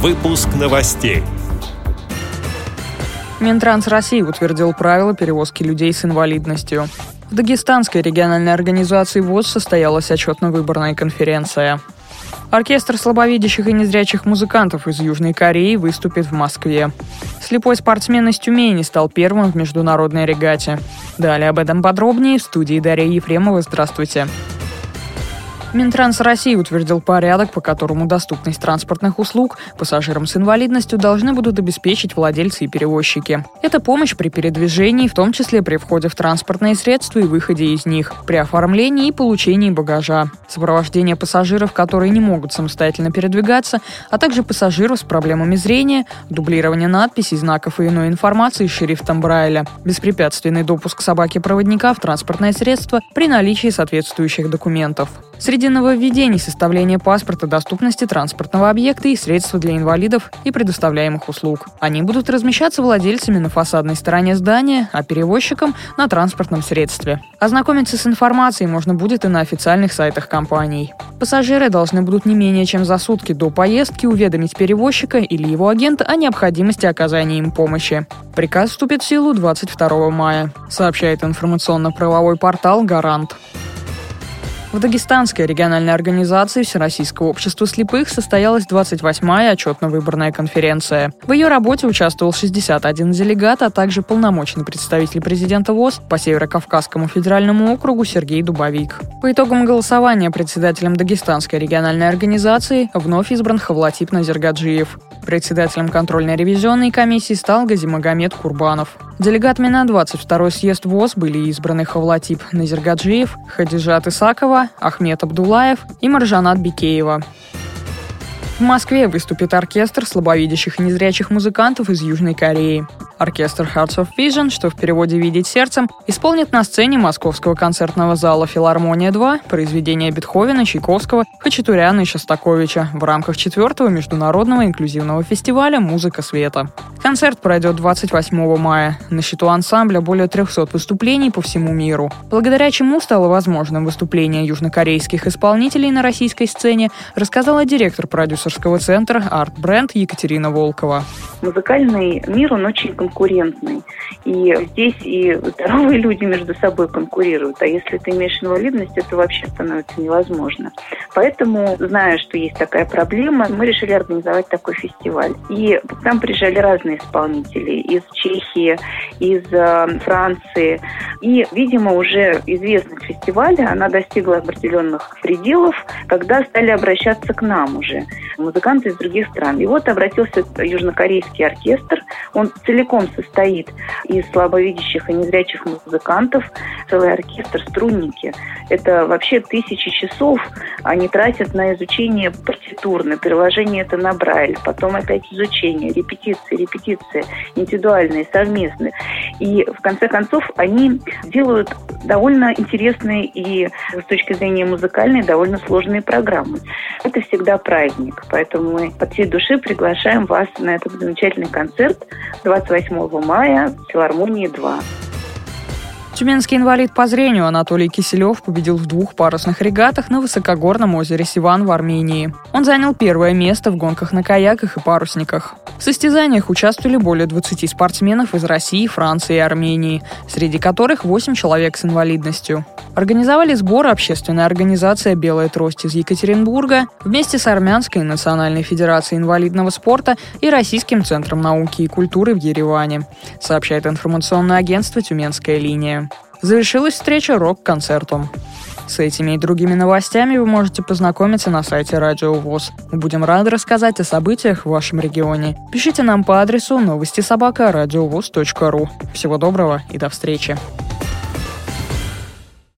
Выпуск новостей. Минтранс России утвердил правила перевозки людей с инвалидностью. В Дагестанской региональной организации ВОЗ состоялась отчетно-выборная конференция. Оркестр слабовидящих и незрячих музыкантов из Южной Кореи выступит в Москве. Слепой спортсмен из Тюмени стал первым в международной регате. Далее об этом подробнее в студии Дарья Ефремова. Здравствуйте. Минтранс России утвердил порядок, по которому доступность транспортных услуг пассажирам с инвалидностью должны будут обеспечить владельцы и перевозчики. Это помощь при передвижении, в том числе при входе в транспортные средства и выходе из них, при оформлении и получении багажа, сопровождение пассажиров, которые не могут самостоятельно передвигаться, а также пассажиров с проблемами зрения, дублирование надписей, знаков и иной информации шрифтом Брайля, беспрепятственный допуск собаки-проводника в транспортное средство при наличии соответствующих документов. Среди нововведений составление паспорта доступности транспортного объекта и средства для инвалидов и предоставляемых услуг. Они будут размещаться владельцами на фасадной стороне здания, а перевозчикам на транспортном средстве. Ознакомиться с информацией можно будет и на официальных сайтах компаний. Пассажиры должны будут не менее чем за сутки до поездки уведомить перевозчика или его агента о необходимости оказания им помощи. Приказ вступит в силу 22 мая, сообщает информационно-правовой портал «Гарант». В Дагестанской региональной организации Всероссийского общества слепых состоялась 28-я отчетно-выборная конференция. В ее работе участвовал 61 делегат, а также полномочный представитель президента ВОЗ по Северо-Кавказскому федеральному округу Сергей Дубовик. По итогам голосования председателем Дагестанской региональной организации вновь избран Хавлатип Назергаджиев. Председателем контрольной ревизионной комиссии стал Газимагомед Курбанов. Делегатами на 22-й съезд ВОЗ были избраны Хавлатип Назергаджиев, Хадижат Исакова, Ахмед Абдулаев и Маржанат Бикеева. В Москве выступит оркестр слабовидящих и незрячих музыкантов из Южной Кореи. Оркестр Hearts of Vision, что в переводе «Видеть сердцем», исполнит на сцене Московского концертного зала «Филармония-2» произведения Бетховена, Чайковского, Хачатуряна и Шостаковича в рамках четвертого международного инклюзивного фестиваля «Музыка света». Концерт пройдет 28 мая. На счету ансамбля более 300 выступлений по всему миру. Благодаря чему стало возможным выступление южнокорейских исполнителей на российской сцене, рассказала директор продюсерского центра Art Brand Екатерина Волкова. Музыкальный мир, он очень конкурентный. И здесь и здоровые люди между собой конкурируют. А если ты имеешь инвалидность, это вообще становится невозможно. Поэтому, зная, что есть такая проблема, мы решили организовать такой фестиваль. И там приезжали разные исполнители из Чехии, из э, Франции. И, видимо, уже известность фестиваля, она достигла определенных пределов, когда стали обращаться к нам уже музыканты из других стран. И вот обратился южнокорейский оркестр. Он целиком состоит из слабовидящих и незрячих музыкантов, целый оркестр, струнники. Это вообще тысячи часов они тратят на изучение партитур, на переложение это на Брайль, потом опять изучение, репетиции, репетиции, индивидуальные, совместные. И в конце концов они делают довольно интересные и с точки зрения музыкальной довольно сложные программы. Это всегда праздник, поэтому мы от всей души приглашаем вас на этот замечательный концерт 28 мая в филармонии 2. Тюменский инвалид по зрению Анатолий Киселев победил в двух парусных регатах на высокогорном озере Сиван в Армении. Он занял первое место в гонках на каяках и парусниках. В состязаниях участвовали более 20 спортсменов из России, Франции и Армении, среди которых 8 человек с инвалидностью. Организовали сбор общественная организация «Белая трость» из Екатеринбурга вместе с Армянской национальной федерацией инвалидного спорта и Российским центром науки и культуры в Ереване, сообщает информационное агентство «Тюменская линия». Завершилась встреча рок-концертом. С этими и другими новостями вы можете познакомиться на сайте Радио ВОЗ. Мы будем рады рассказать о событиях в вашем регионе. Пишите нам по адресу новости собака ру. Всего доброго и до встречи.